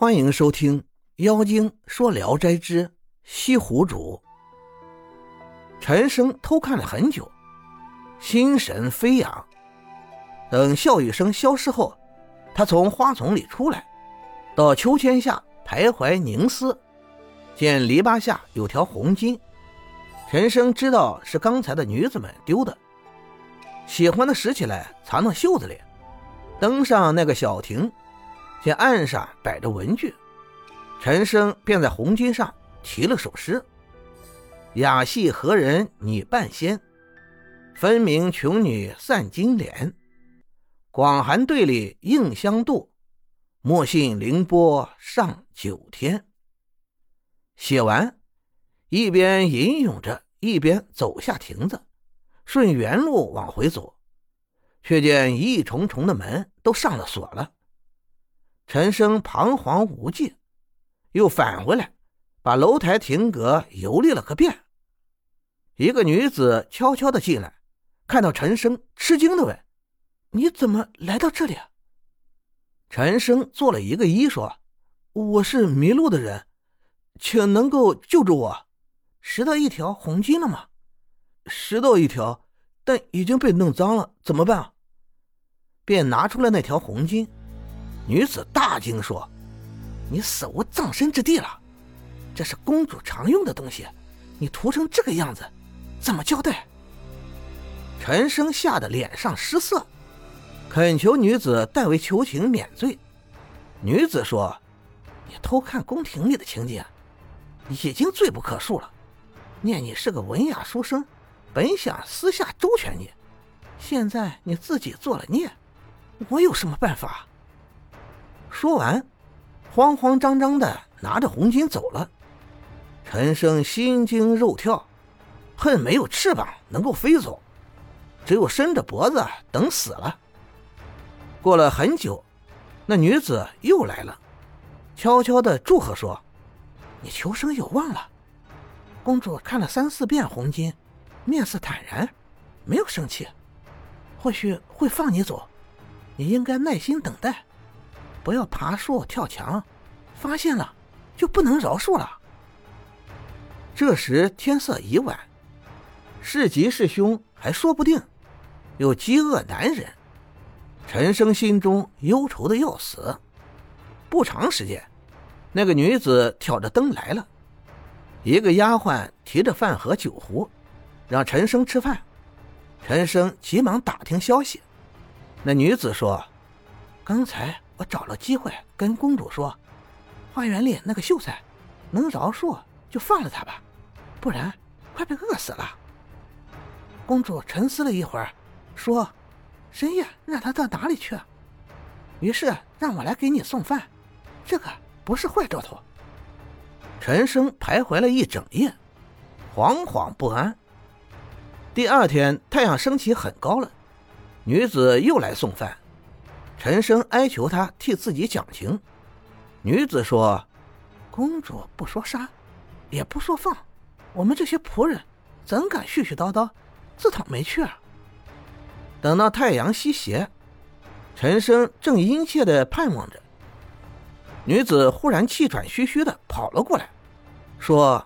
欢迎收听《妖精说聊斋之西湖主》。陈生偷看了很久，心神飞扬。等笑语声消失后，他从花丛里出来，到秋千下徘徊凝思，见篱笆下有条红巾。陈生知道是刚才的女子们丢的，喜欢的拾起来藏到袖子里，登上那个小亭。见岸上摆着文具，陈生便在红巾上题了首诗：“雅戏何人女半仙，分明穷女散金莲。广寒队里应相度，莫信凌波上九天。”写完，一边吟咏着，一边走下亭子，顺原路往回走，却见一重重的门都上了锁了。陈生彷徨无计，又返回来，把楼台亭阁游历了个遍。一个女子悄悄的进来，看到陈生，吃惊的问：“你怎么来到这里？”陈生做了一个揖，说：“我是迷路的人，请能够救助我。拾到一条红巾了吗？拾到一条，但已经被弄脏了，怎么办？”便拿出了那条红巾。女子大惊说：“你死无葬身之地了！这是公主常用的东西，你涂成这个样子，怎么交代？”陈生吓得脸上失色，恳求女子代为求情免罪。女子说：“你偷看宫廷里的情景，已经罪不可恕了。念你是个文雅书生，本想私下周全你，现在你自己做了孽，我有什么办法？”说完，慌慌张张的拿着红巾走了。陈生心惊肉跳，恨没有翅膀能够飞走，只有伸着脖子等死了。过了很久，那女子又来了，悄悄的祝贺说：“你求生有望了。”公主看了三四遍红巾，面色坦然，没有生气，或许会放你走。你应该耐心等待。不要爬树跳墙，发现了就不能饶恕了。这时天色已晚，是吉是凶还说不定，又饥饿难忍，陈生心中忧愁的要死。不长时间，那个女子挑着灯来了，一个丫鬟提着饭盒酒壶，让陈生吃饭。陈生急忙打听消息，那女子说：“刚才。”我找了机会跟公主说：“花园里那个秀才，能饶恕就放了他吧，不然快被饿死了。”公主沉思了一会儿，说：“深夜让他到哪里去？”于是让我来给你送饭，这个不是坏兆头。陈生徘徊了一整夜，惶惶不安。第二天太阳升起很高了，女子又来送饭。陈生哀求他替自己讲情，女子说：“公主不说杀，也不说放，我们这些仆人怎敢絮絮叨叨，自讨没趣啊？”等到太阳西斜，陈生正殷切的盼望着，女子忽然气喘吁吁的跑了过来，说：“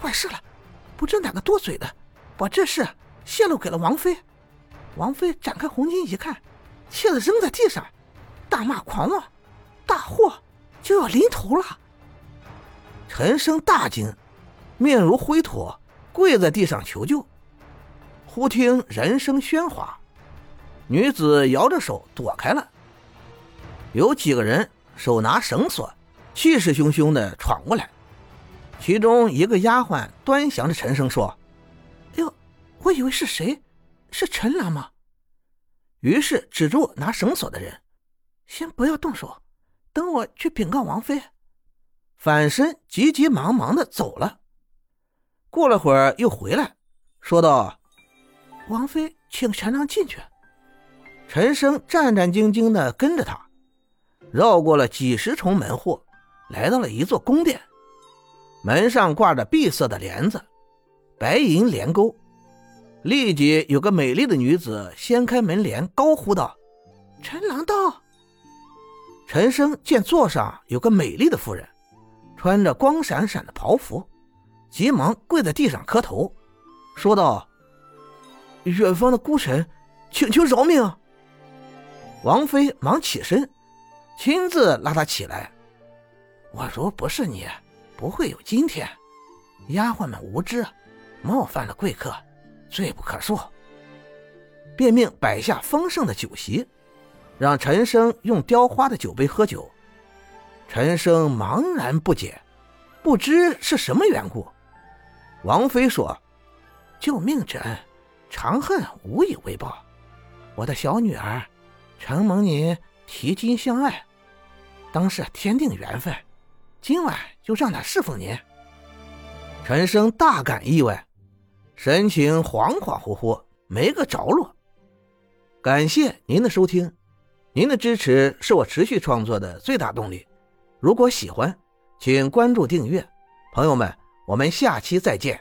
坏事了！不知哪个多嘴的，把这事泄露给了王妃。王妃展开红巾一看。”气得扔在地上，大骂狂妄，大祸就要临头了。陈生大惊，面如灰土，跪在地上求救。忽听人声喧哗，女子摇着手躲开了。有几个人手拿绳索，气势汹汹的闯过来。其中一个丫鬟端详着陈生说：“哟，我以为是谁？是陈郎吗？”于是止住拿绳索的人，先不要动手，等我去禀告王妃。反身急急忙忙的走了。过了会儿又回来，说道：“王妃，请陈郎进去。”陈生战战兢兢的跟着他，绕过了几十重门户，来到了一座宫殿。门上挂着碧色的帘子，白银帘钩。立即有个美丽的女子掀开门帘，高呼道：“陈郎到！”陈生见座上有个美丽的妇人，穿着光闪闪的袍服，急忙跪在地上磕头，说道：“远方的孤臣，请求饶命！”王妃忙起身，亲自拉他起来。我如不是你，不会有今天。丫鬟们无知，冒犯了贵客，罪不可恕。便命摆下丰盛的酒席，让陈生用雕花的酒杯喝酒。陈生茫然不解，不知是什么缘故。王妃说：“救命之恩，长恨无以为报。我的小女儿。”承蒙您提亲相爱，当是天定缘分，今晚就让她侍奉您。陈生大感意外，神情恍恍惚惚，没个着落。感谢您的收听，您的支持是我持续创作的最大动力。如果喜欢，请关注订阅。朋友们，我们下期再见。